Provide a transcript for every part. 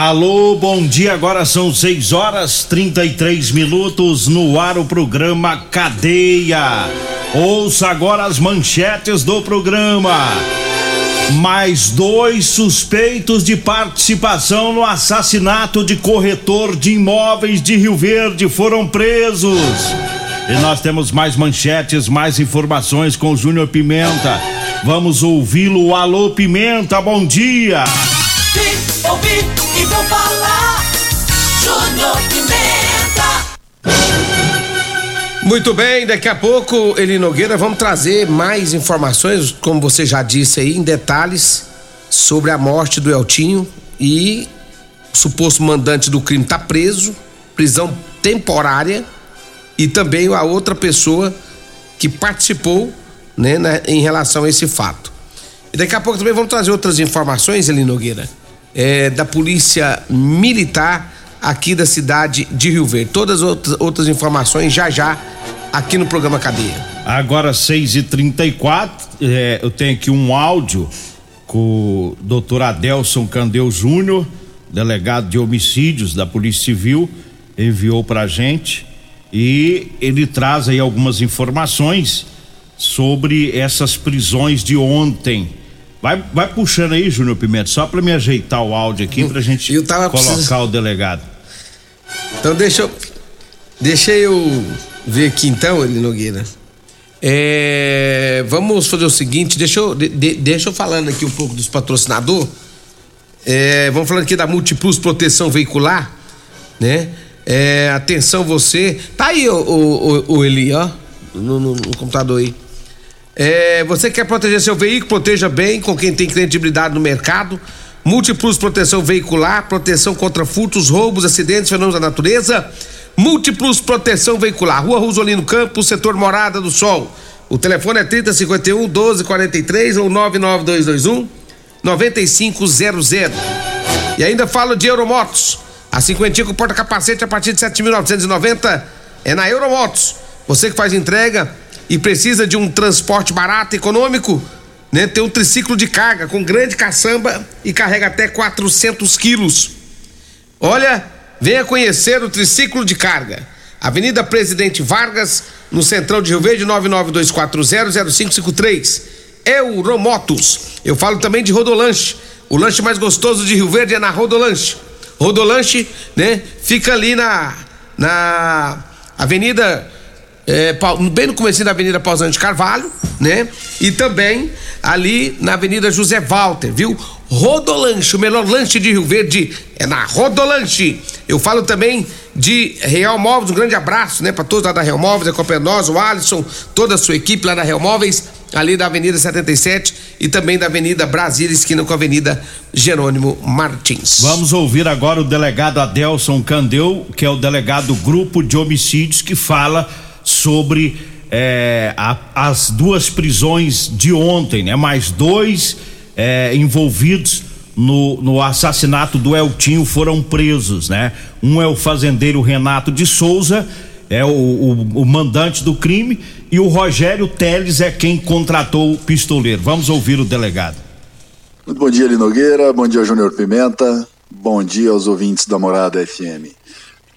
Alô, bom dia. Agora são 6 horas 33 minutos no ar o programa Cadeia. Ouça agora as manchetes do programa. Mais dois suspeitos de participação no assassinato de corretor de imóveis de Rio Verde foram presos. E nós temos mais manchetes, mais informações com o Júnior Pimenta. Vamos ouvi-lo. Alô, Pimenta, bom dia. Falar. Júnior Pimenta. Muito bem, daqui a pouco, Eli Nogueira, vamos trazer mais informações, como você já disse aí, em detalhes sobre a morte do Eltinho e o suposto mandante do crime está preso, prisão temporária e também a outra pessoa que participou né, né, em relação a esse fato. E daqui a pouco também vamos trazer outras informações, Eli Nogueira, é, da Polícia Militar aqui da cidade de Rio Verde. Todas as outras, outras informações já já aqui no programa Cadeia. Agora 6 e 34 é, eu tenho aqui um áudio com o doutor Adelson Candeu Júnior, delegado de homicídios da Polícia Civil, enviou pra gente e ele traz aí algumas informações sobre essas prisões de ontem. Vai, vai puxando aí, Júnior Pimenta, só pra me ajeitar o áudio aqui pra gente colocar precisando- o delegado. Então deixa eu. Deixa eu ver aqui então, Eli Nogueira. É, vamos fazer o seguinte, deixa eu, de- deixa eu falando aqui um pouco dos patrocinadores. É, vamos falando aqui da Multiplus Proteção Veicular, né? É, atenção você. Tá aí o, o, o- o Eli, ó, no, no- no computador aí. É, você quer proteger seu veículo? Proteja bem com quem tem credibilidade no mercado. Múltiplos proteção veicular, proteção contra furtos, roubos, acidentes, fenômenos da natureza. Múltiplos proteção veicular. Rua Rosolino Campos, setor Morada do Sol. O telefone é 3051 1243 ou 99221 9500. E ainda falo de Euromotos. A cinquentinha com porta-capacete a partir de 7.990 é na Euromotos. Você que faz entrega e precisa de um transporte barato, econômico, né? Tem um triciclo de carga com grande caçamba e carrega até 400 quilos. Olha, venha conhecer o triciclo de carga. Avenida Presidente Vargas, no Centrão de Rio Verde, 992400553. Euromotos. Eu falo também de Rodolanche. O lanche mais gostoso de Rio Verde é na Rodolanche. Rodolanche, né? Fica ali na na Avenida é, bem no começo da Avenida Pausante Carvalho, né? E também ali na Avenida José Walter, viu? Rodolanche, o melhor lanche de Rio Verde é na Rodolanche. Eu falo também de Real Móveis, um grande abraço, né, para todos lá da Real Móveis, acompanhando nós, o Alisson, toda a sua equipe lá da Real Móveis, ali da Avenida 77 e também da Avenida Brasília, esquina com a Avenida Jerônimo Martins. Vamos ouvir agora o delegado Adelson Candeu, que é o delegado do grupo de homicídios, que fala sobre eh, a- as duas prisões de ontem, né? Mais dois eh, envolvidos no, no assassinato do Eltinho foram presos, né? Um é o fazendeiro Renato de Souza, é o, o- o mandante do crime, e o Rogério Teles é quem contratou o pistoleiro. Vamos ouvir o delegado. Muito bom dia, Eli Nogueira. Bom dia, Júnior Pimenta. Bom dia aos ouvintes da Morada FM.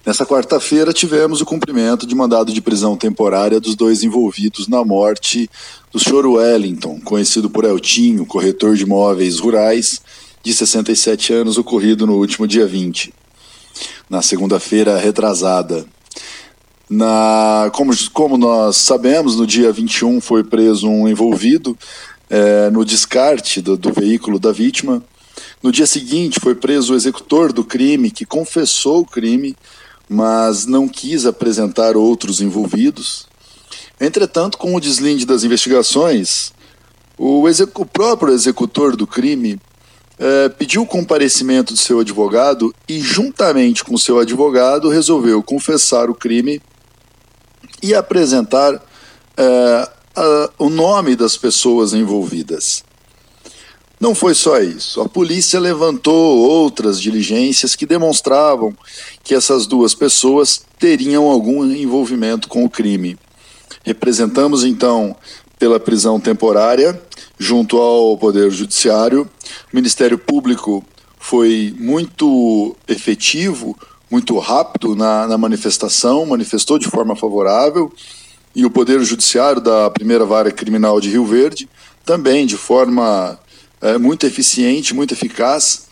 Nessa quarta-feira tivemos o cumprimento de mandado de prisão temporária dos dois envolvidos na morte do Sr. Wellington, conhecido por Eltinho, corretor de imóveis rurais, de 67 anos, ocorrido no último dia 20, na segunda-feira retrasada. Na, como, como nós sabemos, no dia 21 foi preso um envolvido é, no descarte do, do veículo da vítima. No dia seguinte foi preso o executor do crime, que confessou o crime, mas não quis apresentar outros envolvidos. Entretanto, com o deslinde das investigações, o, o próprio executor do crime é, pediu o comparecimento do seu advogado e, juntamente com seu advogado, resolveu confessar o crime e apresentar é, a, o nome das pessoas envolvidas. Não foi só isso. A polícia levantou outras diligências que demonstravam que essas duas pessoas teriam algum envolvimento com o crime. Representamos então pela prisão temporária junto ao Poder Judiciário. O Ministério Público foi muito efetivo muito rápido na, na manifestação, manifestou de forma favorável, e o Poder Judiciário da Primeira Vara Criminal de Rio Verde também, de forma é, muito eficiente, muito eficaz,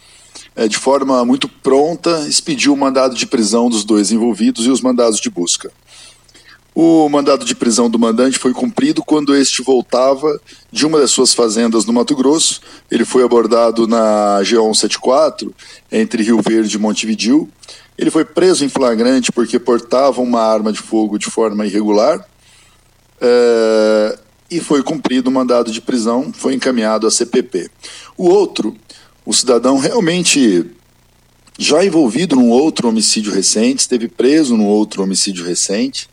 é, de forma muito pronta, expediu o mandado de prisão dos dois envolvidos e os mandados de busca. O mandado de prisão do mandante foi cumprido quando este voltava de uma das suas fazendas no Mato Grosso. Ele foi abordado na G174, entre Rio Verde e Montevidil, ele foi preso em flagrante porque portava uma arma de fogo de forma irregular é, e foi cumprido o mandado de prisão, foi encaminhado à CPP. O outro, o cidadão realmente já envolvido num outro homicídio recente, esteve preso num outro homicídio recente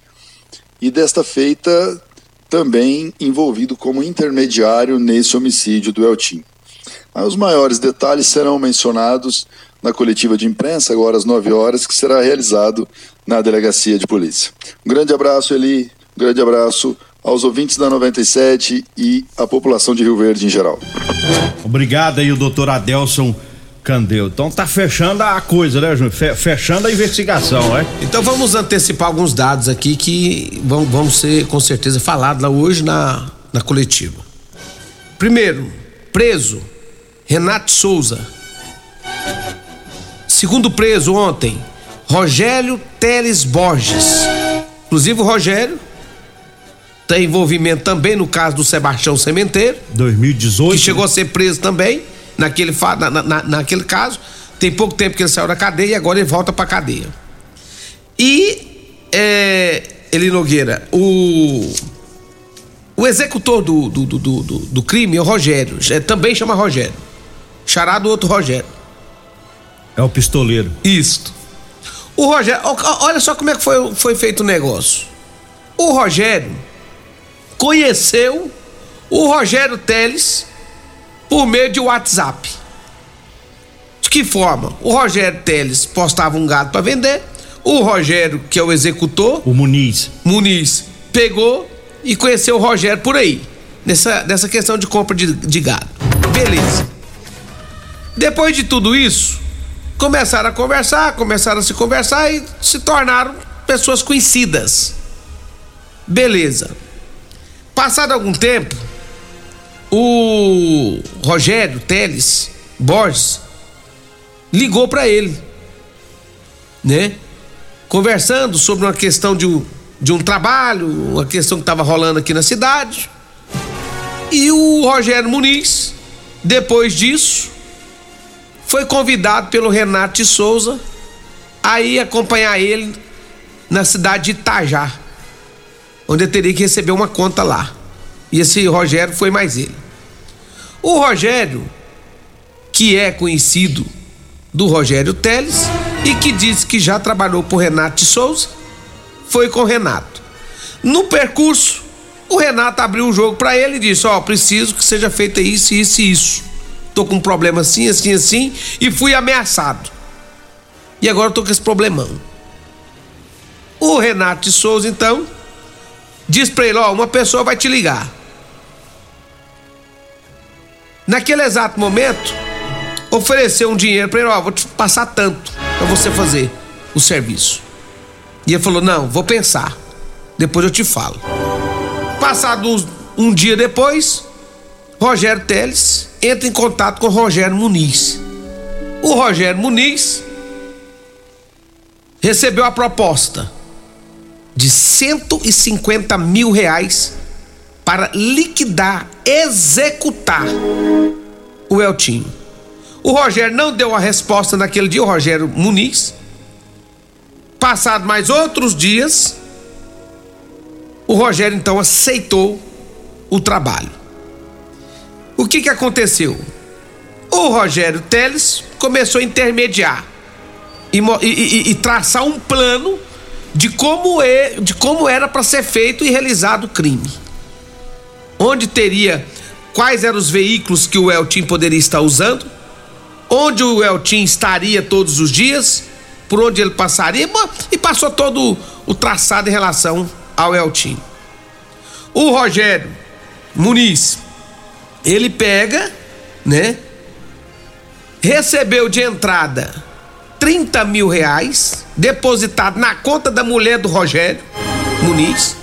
e desta feita também envolvido como intermediário nesse homicídio do Eltim. Os maiores detalhes serão mencionados na coletiva de imprensa, agora às 9 horas, que será realizado na delegacia de polícia. Um grande abraço, Eli, um grande abraço aos ouvintes da 97 e à população de Rio Verde em geral. Obrigado aí, o doutor Adelson Candeu. Então tá fechando a coisa, né, Júnior? Fechando a investigação, é? Então vamos antecipar alguns dados aqui que vão, vão ser com certeza falados lá hoje na, na coletiva. Primeiro, preso Renato Souza Segundo preso ontem, Rogério Teles Borges. Inclusive o Rogério tem envolvimento também no caso do Sebastião Sementeiro. 2018. Que chegou a ser preso também naquele, na, na, naquele caso. Tem pouco tempo que ele saiu da cadeia e agora ele volta pra cadeia. E é, Eli Nogueira, o, o executor do, do, do, do, do crime é o Rogério. É, também chama Rogério. Charado outro Rogério. É o pistoleiro. Isto. O Rogério, olha só como é que foi, foi feito o negócio. O Rogério conheceu o Rogério Teles por meio de WhatsApp. De que forma? O Rogério Teles postava um gado para vender. O Rogério, que é o executor, o Muniz, Muniz pegou e conheceu o Rogério por aí, nessa, nessa questão de compra de, de gado. Beleza. Depois de tudo isso, começaram a conversar, começaram a se conversar e se tornaram pessoas conhecidas. Beleza. Passado algum tempo, o Rogério Teles Borges ligou para ele, né? Conversando sobre uma questão de um, de um trabalho, uma questão que estava rolando aqui na cidade. E o Rogério Muniz, depois disso, foi convidado pelo Renato de Souza a ir acompanhar ele na cidade de Itajá, onde ele teria que receber uma conta lá. E esse Rogério foi mais ele. O Rogério, que é conhecido do Rogério Teles e que disse que já trabalhou por Renato de Souza, foi com o Renato. No percurso, o Renato abriu o jogo para ele e disse: Ó, oh, preciso que seja feito isso, isso e isso tô com um problema assim, assim, assim, e fui ameaçado. E agora eu tô com esse problemão. O Renato de Souza, então, diz pra ele: Ó, uma pessoa vai te ligar. Naquele exato momento, ofereceu um dinheiro pra ele: Ó, vou te passar tanto pra você fazer o serviço. E ele falou: Não, vou pensar. Depois eu te falo. Passado um dia depois, Rogério Teles entra em contato com Rogério Muniz. O Rogério Muniz recebeu a proposta de 150 mil reais para liquidar, executar o Eltinho. O Rogério não deu a resposta naquele dia, o Rogério Muniz. Passado mais outros dias, o Rogério então aceitou o trabalho. O que que aconteceu? O Rogério Teles começou a intermediar e, e, e traçar um plano de como, é, de como era para ser feito e realizado o crime. Onde teria quais eram os veículos que o Eltim poderia estar usando, onde o Eltim estaria todos os dias, por onde ele passaria, e passou todo o traçado em relação ao Eltim. O Rogério Muniz, ele pega, né? Recebeu de entrada 30 mil reais depositado na conta da mulher do Rogério Muniz.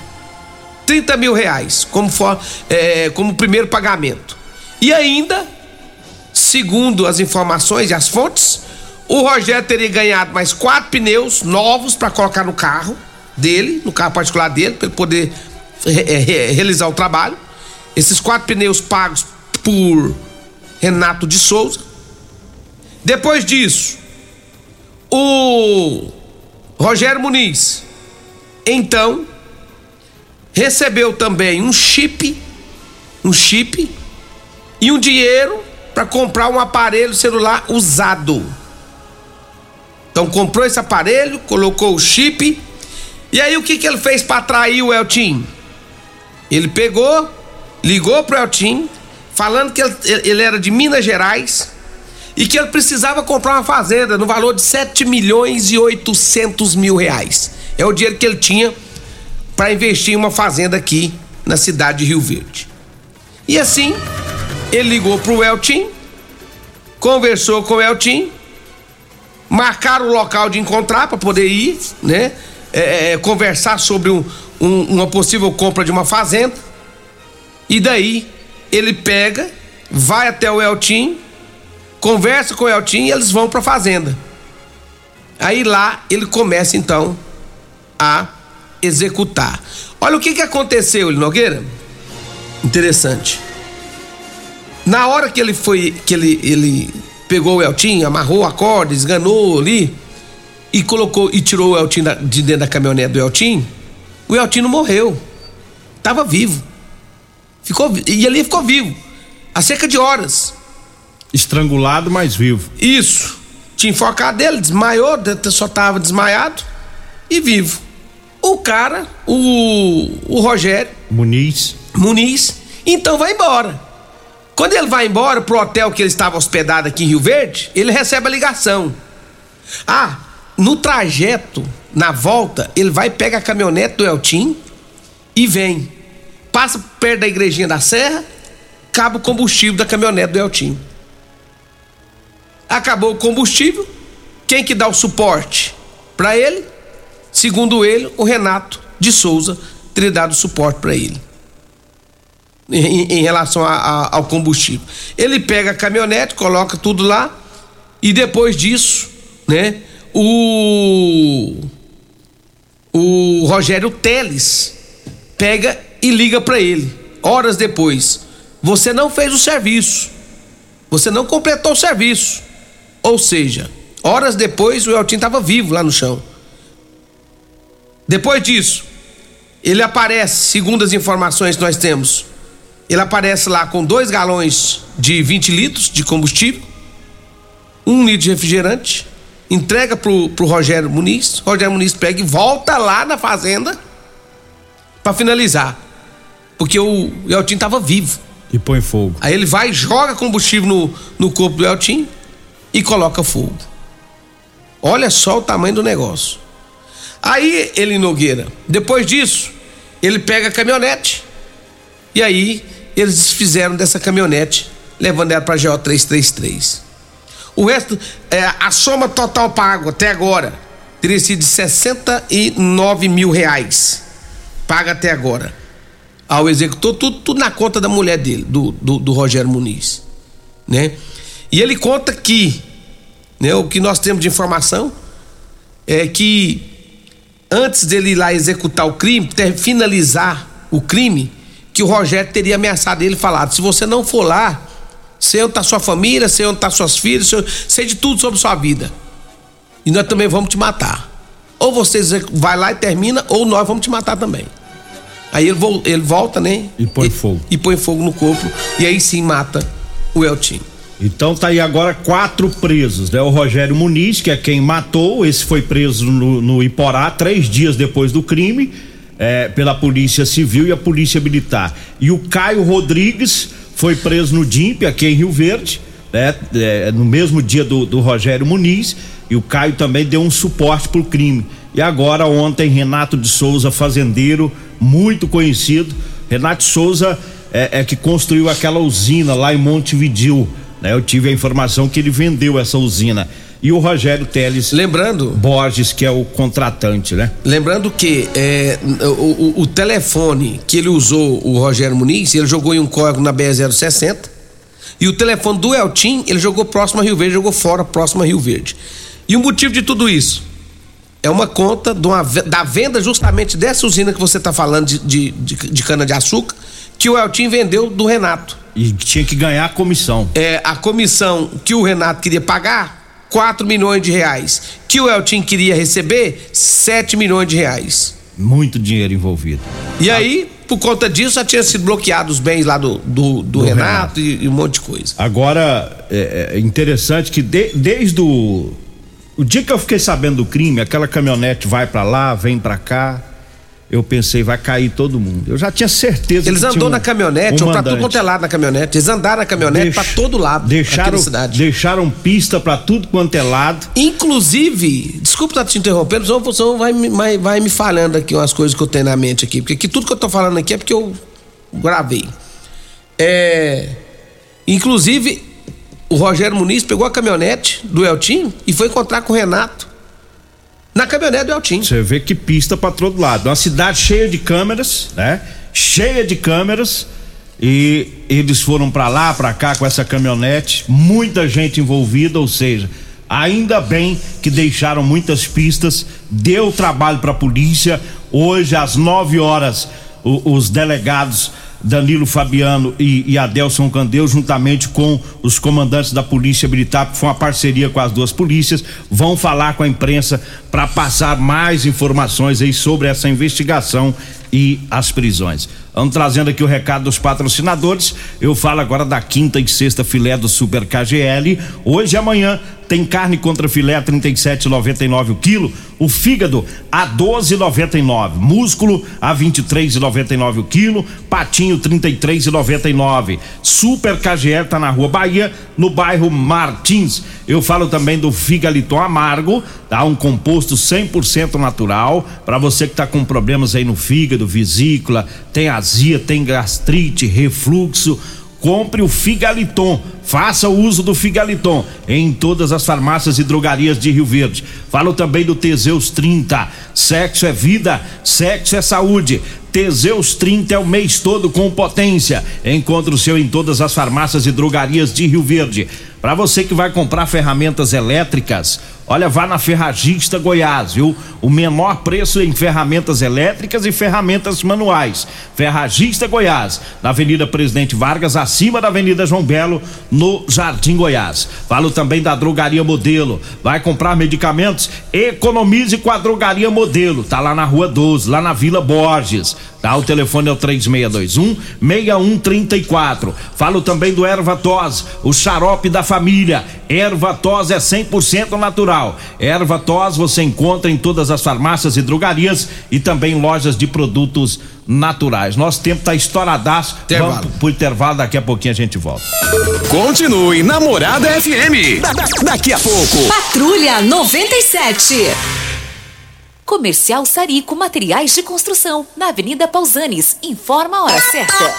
30 mil reais como, for, é, como primeiro pagamento. E ainda, segundo as informações e as fontes, o Rogério teria ganhado mais quatro pneus novos para colocar no carro dele, no carro particular dele, para poder re realizar o trabalho. Esses quatro pneus pagos por Renato de Souza. Depois disso, o Rogério Muniz, então, recebeu também um chip, um chip e um dinheiro para comprar um aparelho celular usado. Então comprou esse aparelho, colocou o chip e aí o que que ele fez para atrair o Eltim? Ele pegou, ligou pro Eltim, falando que ele, ele era de Minas Gerais e que ele precisava comprar uma fazenda no valor de 7 milhões e 800 mil reais. É o dinheiro que ele tinha para investir em uma fazenda aqui na cidade de Rio Verde. E assim, ele ligou pro Eltim, conversou com o Eltim, marcaram o local de encontrar para poder ir, né? É, é, conversar sobre um, um, uma possível compra de uma fazenda. E daí ele pega, vai até o Eltim, conversa com o Eltim e eles vão para a fazenda. Aí lá ele começa então a executar. Olha o que que aconteceu, Nogueira. Interessante. Na hora que ele foi, que ele, ele pegou o Eltim, amarrou a corda, esganou ali e colocou e tirou o Eltim de dentro da caminhonete do Eltim, o Eltim não morreu. Tava vivo. Ficou e ali ficou vivo. Há cerca de horas. Estrangulado, mas vivo. Isso. Tinha enfocado dele, desmaiou, só tava desmaiado e vivo. O cara, o, o Rogério Muniz. Muniz, então vai embora. Quando ele vai embora pro hotel que ele estava hospedado aqui em Rio Verde, ele recebe a ligação. Ah, no trajeto, na volta, ele vai pega a caminhonete do Eltim e vem. Passa perto da igrejinha da Serra, acaba o combustível da caminhonete do Eltim. Acabou o combustível, quem que dá o suporte para ele? Segundo ele, o Renato de Souza teria dado suporte para ele. Em, em relação a, a, ao combustível. Ele pega a caminhonete, coloca tudo lá e depois disso, né? O o Rogério Teles pega e liga para ele. Horas depois, você não fez o serviço. Você não completou o serviço. Ou seja, horas depois o Eltim estava vivo lá no chão. Depois disso, ele aparece, segundo as informações que nós temos, ele aparece lá com dois galões de 20 litros de combustível, um litro de refrigerante, entrega pro, pro Rogério Muniz, Rogério Muniz pega e volta lá na fazenda para finalizar. Porque o Eltim estava vivo. E põe fogo. Aí ele vai, joga combustível no, no corpo do Eltim e coloca fogo. Olha só o tamanho do negócio. Aí ele Nogueira, depois disso, ele pega a caminhonete e aí eles desfizeram dessa caminhonete, levando ela para GO 333. O resto, é, a soma total pago até agora teria sido de 69 mil reais. Paga até agora. Ao executor, tudo, tudo na conta da mulher dele, do, do, do Rogério Muniz. Né? E ele conta que, né, o que nós temos de informação é que antes dele ir lá executar o crime, ter, finalizar o crime, que o Rogério teria ameaçado ele falado: se você não for lá, sei onde está sua família, sei onde suas filhas, sei, sei de tudo sobre sua vida. E nós também vamos te matar. Ou você vai lá e termina, ou nós vamos te matar também. Aí ele, ele volta, né? E põe e, fogo. E põe fogo no corpo. E aí sim mata o Eltinho. Então tá aí agora quatro presos, né? O Rogério Muniz, que é quem matou, esse foi preso no, no Iporá três dias depois do crime, é, pela Polícia Civil e a Polícia Militar. E o Caio Rodrigues foi preso no DIMP, aqui em Rio Verde, né? É, no mesmo dia do, do Rogério Muniz, e o Caio também deu um suporte pro crime. E agora, ontem, Renato de Souza, fazendeiro, muito conhecido. Renato Souza é, é que construiu aquela usina lá em Montevidil né? Eu tive a informação que ele vendeu essa usina. E o Rogério Teles. Lembrando. Borges, que é o contratante, né? Lembrando que é, o, o, o, telefone que ele usou, o Rogério Muniz, ele jogou em um código na BE060. E o telefone do Eltim, ele jogou próximo a Rio Verde, jogou fora, próximo a Rio Verde. E o motivo de tudo isso? É uma conta uma, da venda justamente dessa usina que você está falando de, de, de, de cana-de-açúcar, que o Eltim vendeu do Renato. E tinha que ganhar a comissão. É, a comissão que o Renato queria pagar, 4 milhões de reais. Que o Eltim queria receber, 7 milhões de reais. Muito dinheiro envolvido. E aí, por conta disso, já tinha sido bloqueado os bens lá do, do, do, do Renato, Renato. E, e, um monte de coisa. Agora, é, é interessante que de, desde o. O dia que eu fiquei sabendo do crime, aquela caminhonete vai para lá, vem para cá eu pensei, vai cair todo mundo. Eu já tinha certeza Eles andou um, na caminhonete, um ou pra tudo quanto é lado na caminhonete. Eles andaram na caminhonete Deixa, pra todo lado. Deixaram, deixaram pista pra tudo quanto é lado. Inclusive, desculpa estar te interrompendo, senão você vai, vai, vai me falando aqui umas coisas que eu tenho na mente aqui. Porque aqui, tudo que eu tô falando aqui é porque eu gravei. É. Inclusive, o Rogério Muniz pegou a caminhonete do Eltim e foi encontrar com o Renato na caminhonete do Eltim. Você vê que pista para todo lado. Uma cidade cheia de câmeras, né? Cheia de câmeras. E eles foram para lá, para cá com essa caminhonete, muita gente envolvida, ou seja, ainda bem que deixaram muitas pistas, deu trabalho para a polícia. Hoje às 9 horas, o, os delegados Danilo Fabiano e, e Adelson Candeu, juntamente com os comandantes da Polícia Militar, que foi uma parceria com as duas polícias, vão falar com a imprensa para passar mais informações aí sobre essa investigação e as prisões. Vamos trazendo aqui o recado dos patrocinadores. Eu falo agora da quinta e sexta filé do Super KGL. Hoje e amanhã tem carne contra filé 37,99 o quilo, o fígado a 12,99, músculo a 23,99 o quilo, patinho 33,99. Super KGL tá na Rua Bahia, no bairro Martins. Eu falo também do figaliton amargo, tá? Um composto 100% natural para você que tá com problemas aí no fígado, vesícula, tem azia, tem gastrite, refluxo compre o Figaliton. Faça o uso do Figaliton em todas as farmácias e drogarias de Rio Verde. Falo também do Teseus 30. Sexo é vida, sexo é saúde. Teseus 30 é o mês todo com potência. Encontre o seu em todas as farmácias e drogarias de Rio Verde. Para você que vai comprar ferramentas elétricas, olha, vá na Ferragista Goiás, viu? O menor preço em ferramentas elétricas e ferramentas manuais. Ferragista Goiás, na Avenida Presidente Vargas, acima da Avenida João Belo, no Jardim Goiás. Falo também da Drogaria Modelo. Vai comprar medicamentos? Economize com a Drogaria Modelo. Tá lá na Rua 12, lá na Vila Borges. Tá? O telefone é o 3621 6134. Falo também do Erva Tos, o xarope da família. Erva Tos é 100% natural. Erva Tos você encontra em todas as farmácias e drogarias e também lojas de produtos naturais. Nosso tempo tá estouradaço. Intervalo. Vamos pro intervalo, daqui a pouquinho a gente volta. Continue Namorada FM. Da, da, daqui a pouco. Patrulha 97. Comercial Sarico Materiais de Construção, na Avenida Pausanes. Informa a hora certa.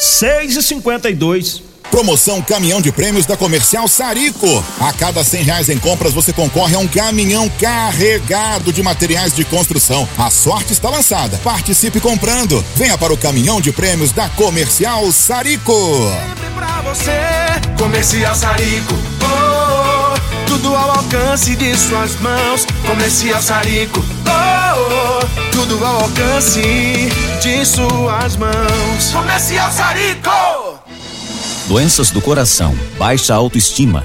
6 e 52 Promoção Caminhão de Prêmios da Comercial Sarico. A cada cem reais em compras você concorre a um caminhão carregado de materiais de construção. A sorte está lançada. Participe comprando. Venha para o Caminhão de Prêmios da Comercial Sarico. Pra você, Comercial Sarico. Oh, tudo ao alcance de suas mãos. Comercial Sarico. Oh, oh, tudo ao alcance de suas mãos. Comercial Sarico. Doenças do coração, baixa autoestima,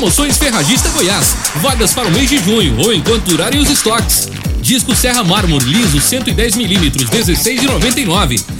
Promoções Ferragista Goiás. Vagas para o mês de junho ou enquanto durarem os estoques. Disco Serra Mármore liso 110mm 16,99.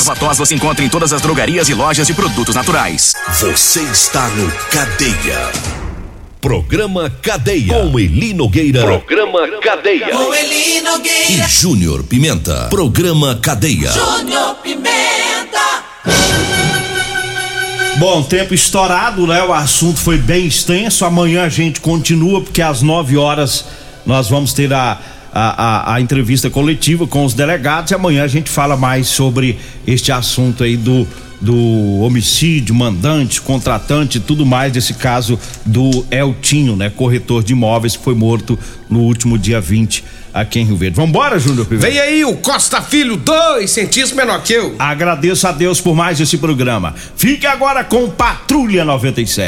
Erva tos você encontra em todas as drogarias e lojas de produtos naturais. Você está no Cadeia. Programa Cadeia. Com Eli Nogueira. Programa Cadeia. Com Eli Nogueira. E Júnior Pimenta. Programa Cadeia. Júnior Pimenta. Bom, tempo estourado, né? O assunto foi bem extenso. Amanhã a gente continua, porque às 9 horas nós vamos ter a, a, a, a entrevista coletiva com os delegados e amanhã a gente fala mais sobre este assunto aí do, do homicídio, mandante, contratante e tudo mais desse caso do Eltinho, né? Corretor de imóveis que foi morto no último dia 20 aqui em Rio Verde. Vambora, Júnior Pimenta? Vem aí o Costa Filho, dois centímetros menor que eu. Agradeço a Deus por mais esse programa. Fique agora com Patrulha 97.